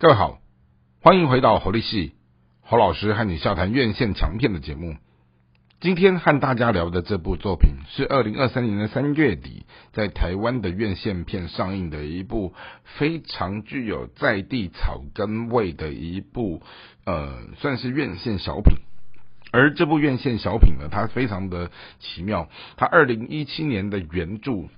各位好，欢迎回到侯立系侯老师和你笑谈院线强片的节目。今天和大家聊的这部作品是二零二三年的三月底在台湾的院线片上映的一部非常具有在地草根味的一部呃，算是院线小品。而这部院线小品呢，它非常的奇妙，它二零一七年的原著。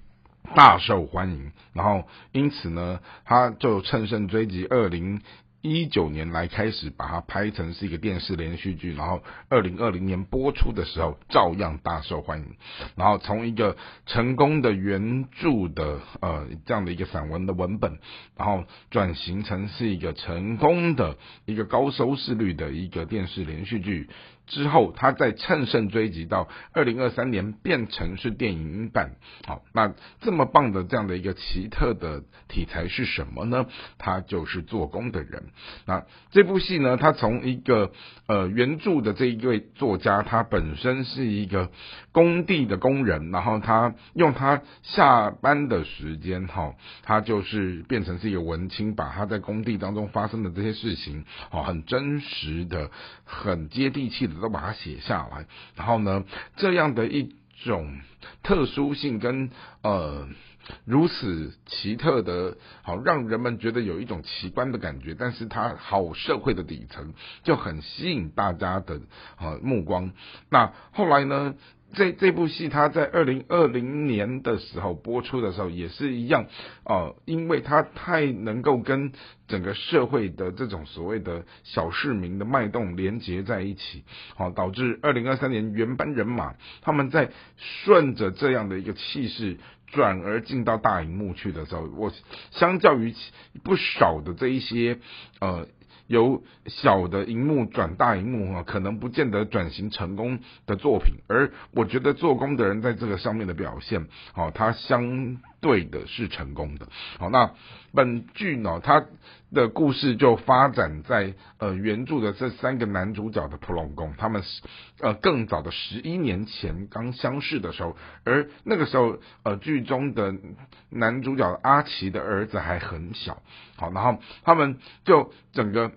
大受欢迎，然后因此呢，他就乘胜追击，二零一九年来开始把它拍成是一个电视连续剧，然后二零二零年播出的时候照样大受欢迎，然后从一个成功的原著的呃这样的一个散文的文本，然后转型成是一个成功的一个高收视率的一个电视连续剧。之后，他再乘胜追击到二零二三年变成是电影版。好，那这么棒的这样的一个奇特的题材是什么呢？他就是做工的人。那这部戏呢，他从一个呃原著的这一位作家，他本身是一个工地的工人，然后他用他下班的时间，哈，他就是变成是一个文青，把他在工地当中发生的这些事情，哦，很真实的、很接地气的。都把它写下来，然后呢，这样的一种特殊性跟呃如此奇特的，好让人们觉得有一种奇观的感觉，但是它好社会的底层就很吸引大家的呃目光。那后来呢？这这部戏，它在二零二零年的时候播出的时候，也是一样哦，因为它太能够跟整个社会的这种所谓的小市民的脉动连接在一起，好，导致二零二三年原班人马他们在顺着这样的一个气势，转而进到大荧幕去的时候，我相较于不少的这一些呃。由小的荧幕转大荧幕啊，可能不见得转型成功的作品，而我觉得做工的人在这个上面的表现，好，他相对的是成功的。好，那本剧呢，它的故事就发展在呃原著的这三个男主角的普隆宫，他们呃更早的十一年前刚相识的时候，而那个时候呃剧中的男主角阿奇的儿子还很小，好，然后他们就整个。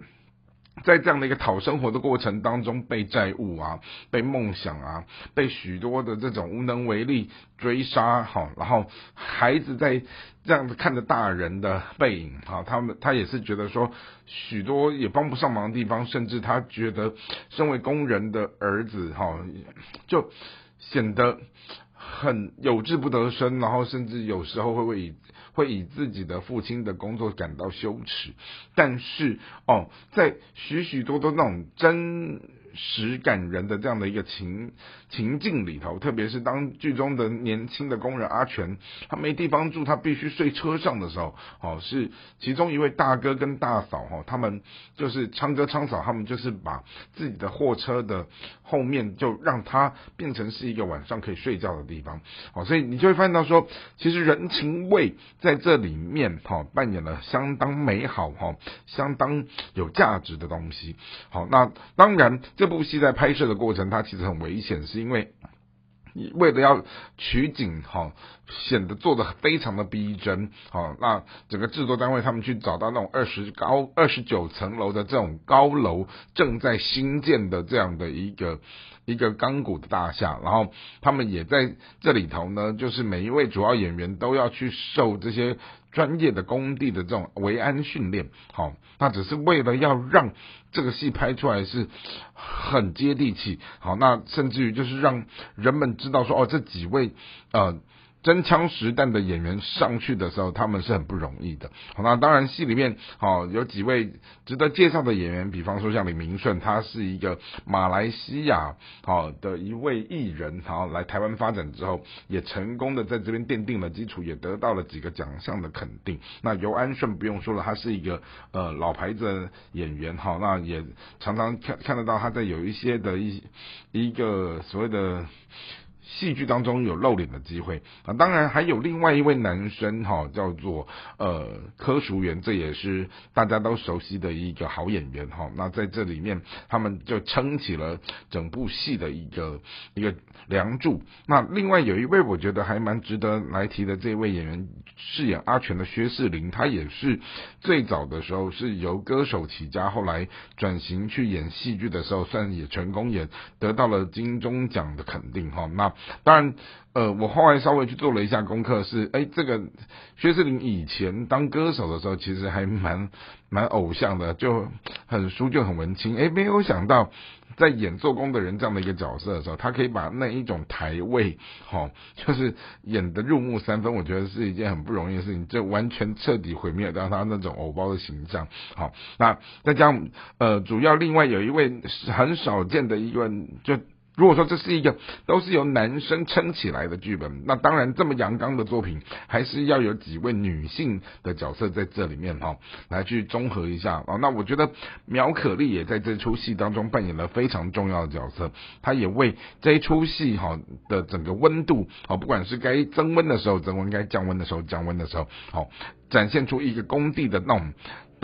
在这样的一个讨生活的过程当中，被债务啊，被梦想啊，被许多的这种无能为力追杀，哈，然后孩子在这样子看着大人的背影，哈，他们他也是觉得说许多也帮不上忙的地方，甚至他觉得身为工人的儿子，哈，就显得很有志不得伸，然后甚至有时候会为以。会以自己的父亲的工作感到羞耻，但是哦，在许许多多那种真。实感人的这样的一个情情境里头，特别是当剧中的年轻的工人阿全，他没地方住，他必须睡车上的时候，哦，是其中一位大哥跟大嫂哈，他们就是昌哥昌嫂，他们就是把自己的货车的后面就让它变成是一个晚上可以睡觉的地方，哦，所以你就会发现到说，其实人情味在这里面哈扮演了相当美好哈，相当有价值的东西，好，那当然这。这部戏在拍摄的过程，它其实很危险，是因为为了要取景，哈，显得做的非常的逼真，好，那整个制作单位他们去找到那种二十高二十九层楼的这种高楼正在新建的这样的一个一个钢骨的大厦，然后他们也在这里头呢，就是每一位主要演员都要去受这些。专业的工地的这种维安训练，好，那只是为了要让这个戏拍出来是很接地气，好，那甚至于就是让人们知道说，哦，这几位呃。真枪实弹的演员上去的时候，他们是很不容易的。好，那当然戏里面好有几位值得介绍的演员，比方说像李明顺，他是一个马来西亚好的一位艺人，好来台湾发展之后，也成功的在这边奠定了基础，也得到了几个奖项的肯定。那尤安顺不用说了，他是一个呃老牌子演员，好，那也常常看看得到他在有一些的一一个所谓的。戏剧当中有露脸的机会啊，当然还有另外一位男生哈，叫做呃柯淑媛，这也是大家都熟悉的一个好演员哈。那在这里面，他们就撑起了整部戏的一个一个梁柱。那另外有一位我觉得还蛮值得来提的，这位演员饰演阿全的薛仕凌，他也是最早的时候是由歌手起家，后来转型去演戏剧的时候，算也成功，也得到了金钟奖的肯定哈。那当然，呃，我后来稍微去做了一下功课，是，哎，这个薛仕凌以前当歌手的时候，其实还蛮蛮偶像的，就很书就很文青，哎，没有想到在演做工的人这样的一个角色的时候，他可以把那一种台位，哈，就是演的入木三分，我觉得是一件很不容易的事情，就完全彻底毁灭掉他那种偶包的形象，好，那再加上，呃，主要另外有一位很少见的一个就。如果说这是一个都是由男生撑起来的剧本，那当然这么阳刚的作品，还是要有几位女性的角色在这里面哈，来去综合一下啊。那我觉得苗可丽也在这出戏当中扮演了非常重要的角色，她也为这一出戏哈的整个温度啊，不管是该增温的时候增温，该降温的时候降温的时候，好展现出一个工地的那种。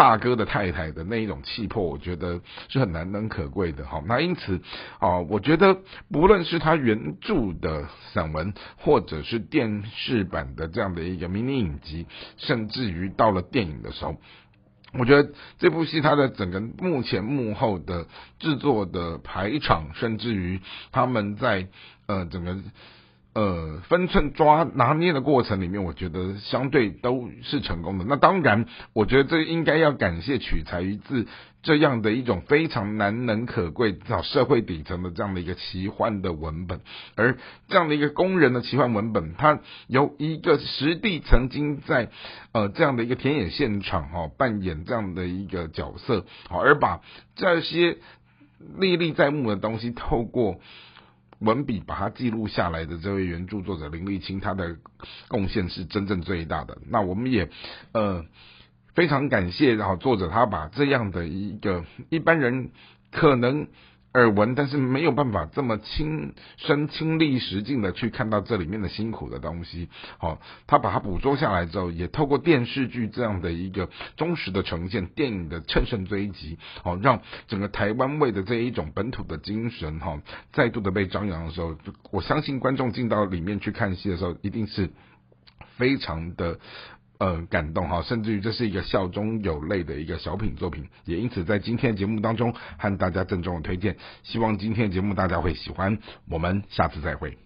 大哥的太太的那一种气魄，我觉得是很难能可贵的哈。那因此啊，我觉得不论是他原著的散文，或者是电视版的这样的一个迷你影集，甚至于到了电影的时候，我觉得这部戏它的整个幕前幕后的制作的排场，甚至于他们在呃整个。呃，分寸抓拿捏的过程里面，我觉得相对都是成功的。那当然，我觉得这应该要感谢取材于自这样的一种非常难能可贵、找社会底层的这样的一个奇幻的文本。而这样的一个工人的奇幻文本，它由一个实地曾经在呃这样的一个田野现场哈扮演这样的一个角色，好而把这些历历在目的东西透过。文笔把它记录下来的这位原著作者林立清，他的贡献是真正最大的。那我们也呃非常感谢，然后作者他把这样的一个一般人可能。耳闻，但是没有办法这么亲身亲历实境的去看到这里面的辛苦的东西。好，他把它捕捉下来之后，也透过电视剧这样的一个忠实的呈现，电影的乘胜追击，好，让整个台湾味的这一种本土的精神，哈，再度的被张扬的时候，我相信观众进到里面去看戏的时候，一定是非常的。呃，感动哈，甚至于这是一个笑中有泪的一个小品作品，也因此在今天的节目当中和大家郑重的推荐，希望今天的节目大家会喜欢，我们下次再会。